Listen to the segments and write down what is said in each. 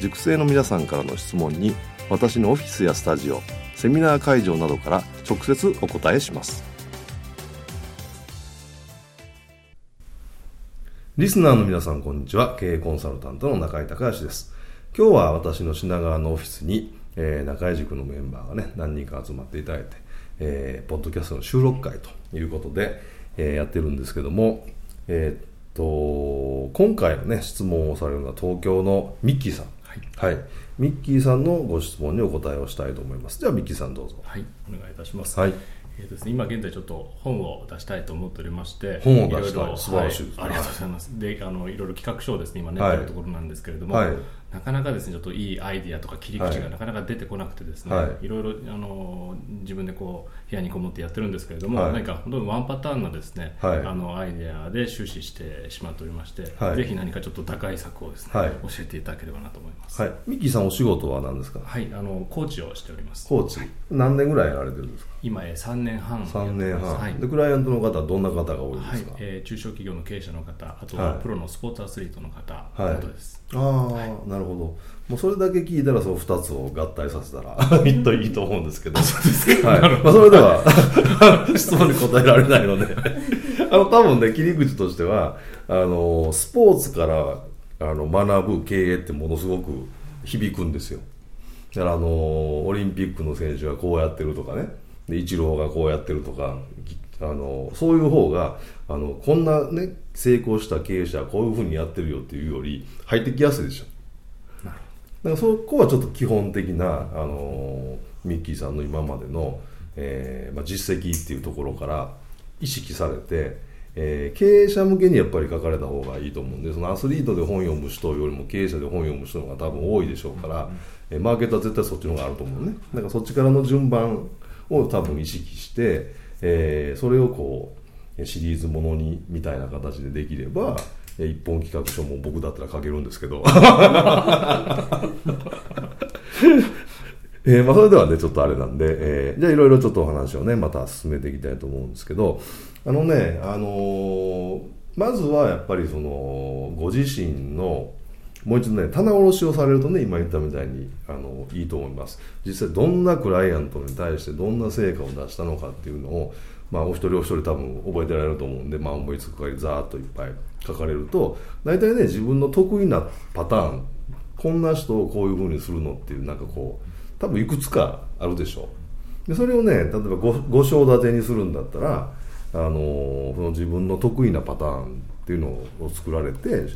塾生の皆さんからの質問に私のオフィスやスタジオセミナー会場などから直接お答えします。リスナーの皆さんこんにちは。経営コンサルタントの中井隆義です。今日は私の品川のオフィスに、えー、中井塾のメンバーがね何人か集まっていただいて、えー、ポッドキャストの収録会ということで、えー、やってるんですけどもえー、っと今回のね質問をされるのは東京のミッキーさん。はい、はい、ミッキーさんのご質問にお答えをしたいと思います。ではミッキーさんどうぞ。はい。お願いいたします。はい。えーですね、今現在ちょっと本を出したいと思っておりまして本を出したい。素晴らしいです、はい、ありがとうございます。であのいろいろ企画書をですね今練ってるところなんですけれども、はい、なかなかですねちょっといいアイディアとか切り口がなかなか出てこなくてですね、はい、いろいろあの自分でこう部屋にこもってやってるんですけれども、はい、何か本当にワンパターンのですね、はい、あのアイデアで終始してしまっておりまして、はい、ぜひ何かちょっと打開策をですね、教えていただければなと思います、はい、ミッキーさんお仕事は何ですか？はいあのコーチをしております。コーチ、何年ぐらいやられてるんですか？今3年半3年半、はい、でクライアントの方はどんな方が多いですか、はい。えー、中小企業の経営者の方あとはプロのスポーツアスリートの方などです、ああ、なるほどもうそれだけ聞いたらその2つを合体させたらいいといいと思うんですけど。そうですか、はい。まあ、それでは 質問に答えられないので。あの多分ね切り口としてはあのスポーツからあの学ぶ経営ってものすごく響くんですよ。だからあのオリンピックの選手がこうやってるとかね。でイチローがこうやってるとかあのそういう方があのこんなね成功した経営者はこういうふうにやってるよっていうより入ってきやすいでしょ。だからそこはちょっと基本的なあのミッキーさんの今までの、えーまあ、実績っていうところから意識されて、えー、経営者向けにやっぱり書かれた方がいいと思うんでそのアスリートで本読む人よりも経営者で本読む人の方が多分多いでしょうから、うん、マーケットは絶対そっちの方があると思うね。だからそっちからの順番を多分意識して、えー、それをこうシリーズものにみたいな形でできれば一本企画書も僕だったら書けるんですけど えーまあ、それではねちょっとあれなんで、えー、じゃあいろいろちょっとお話をねまた進めていきたいと思うんですけどあのねあのー、まずはやっぱりそのご自身のもう一度ね棚卸しをされるとね今言ったみたいにあのいいと思います。実際どんなクライアントに対してどんな成果を出したのかっていうのをまあ、お一人お一人多分覚えてられると思うんで、まあ、思いつく限りざーっといっぱい書かれると大体ね自分の得意なパターンこんな人をこういうふうにするのっていうなんかこう多分いくつかあるでしょう。でそれをね例えば 5, 章立てにするんだったらあのその自分の得意なパターンっていうのを作られて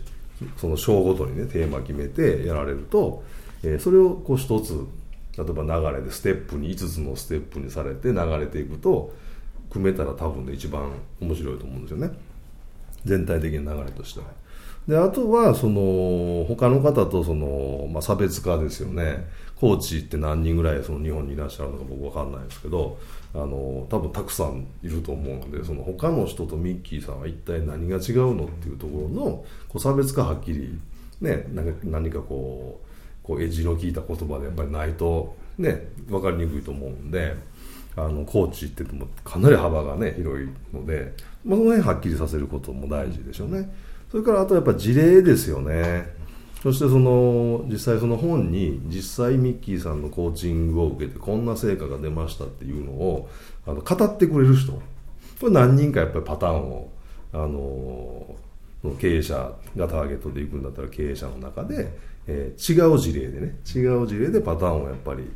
その章ごとにねテーマ決めてやられると、えー、それをこう一つ例えば流れでステップに5つのステップにされて流れていくと組めたら多分ね一番面白いと思うんですよね。全体的な流れとしては。であとはその他の方とその、まあ、差別化ですよねコーチって何人ぐらいその日本にいらっしゃるのか僕分かんないですけどあの多分たくさんいると思うのでその他の人とミッキーさんは一体何が違うのっていうところのこう差別化はっきり、ね、何か何かこうこうエッジの効いた言葉でやっぱりないと、ね、分かりにくいと思うんで。あのコーチって言ってもかなり幅がね広いので、まあ、その辺はっきりさせることも大事でしょうね。それからあとやっぱ事例ですよね。そしてその実際その本に実際ミッキーさんのコーチングを受けてこんな成果が出ましたっていうのをあの語ってくれる人。これ何人かやっぱりパターンをあの経営者がターゲットでいくんだったら経営者の中で、えー、違う事例でね違う事例でパターンをやっぱり、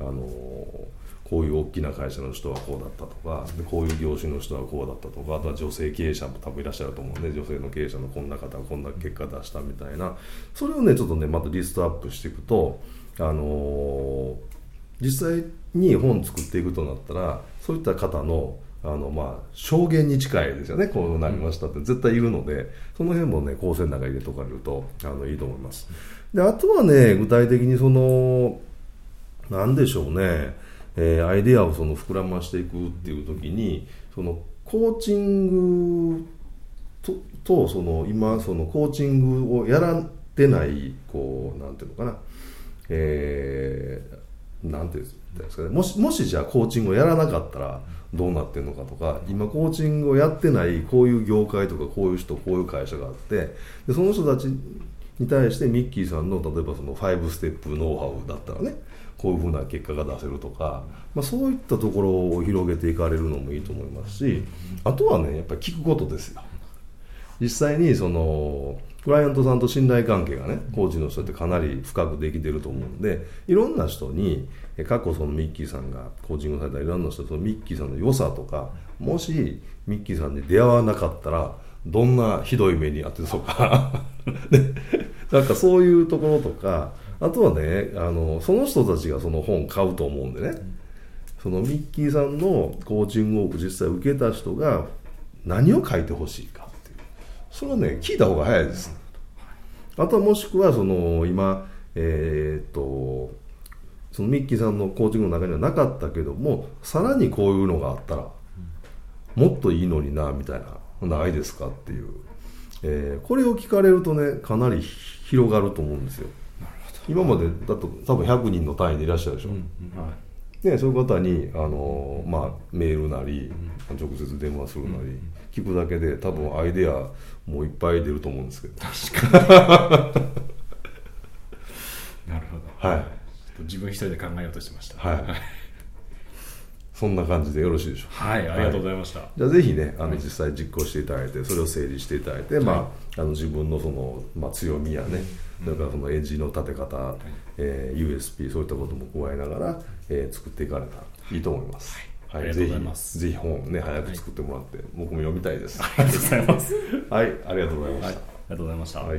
あのー、こういう大きな会社の人はこうだったとかでこういう業種の人はこうだったとかあとは女性経営者も多分いらっしゃると思うんで女性の経営者のこんな方はこんな結果出したみたいな。それをねちょっとねまたリストアップしていくと、あのー、実際に本作っていくとなったらそういった方のあのまあ証言に近いですよねこうなりましたって。絶対いるのでその辺もね構成の中に入れておかれるとあのいいと思います。であとはね具体的にその何でしょうね、えー、アイデアをその膨らましていくっていう時にそのコーチングととその今そのコーチングをやらてないこうなんていうのかな。えー、なんていうんですかね。もしもしじゃあコーチングをやらなかったらどうなってるのかとか今コーチングをやってないこういう業界とかこういう人こういう会社があってでその人たちに対してミッキーさんの例えばその5ステップノウハウだったらね。こういうふうな結果が出せるとか、まあ、そういったところを広げていかれるのもいいと思いますしあとはねやっぱり聞くことですよ。実際にそのクライアントさんと信頼関係がねコーチの人ってかなり深くできてると思うんでいろんな人に過去そのミッキーさんがコーチングされたいろんな人とミッキーさんの良さとかもしミッキーさんに出会わなかったらどんなひどい目に遭ってそうか。なんかそういうところとかあとはねあのその人たちがその本買うと思うんでね。そのミッキーさんのコーチングを実際受けた人が何を書いてほしいかっていう。それはね聞いた方が早いです。あとはもしくはその今えー、っとそのミッキーさんのコーチングの中にはなかったけどもさらにこういうのがあったらもっといいのになみたいなないですかっていう、えー、これを聞かれるとねかなり広がると思うんですよ今までだと多分100人の単位でいらっしゃるでしょ、うんうん。はい、ね、そういう方にあの、まあ、メールなり直接電話するなり、聞くだけで多分アイデアもういっぱい出ると思うんですけど。確かに。なるほど。はい。自分一人で考えようとしてました。はい、そんな感じでよろしいでしょうか？はいありがとうございました、はい、じゃあぜひねあの実際実行していただいてそれを整理していただいて、はい、まあ、あの自分のその、まあ、強みやね、それからそのエッジの立て方、はい、えー、USP そういったことも加えながら、えー、作っていかれたらいいと思います、はい、ぜひぜひ本ね早く作ってもらって、僕も読みたいです。ありがとうございます。はい。ありがとうございました、ありがとうございました、はい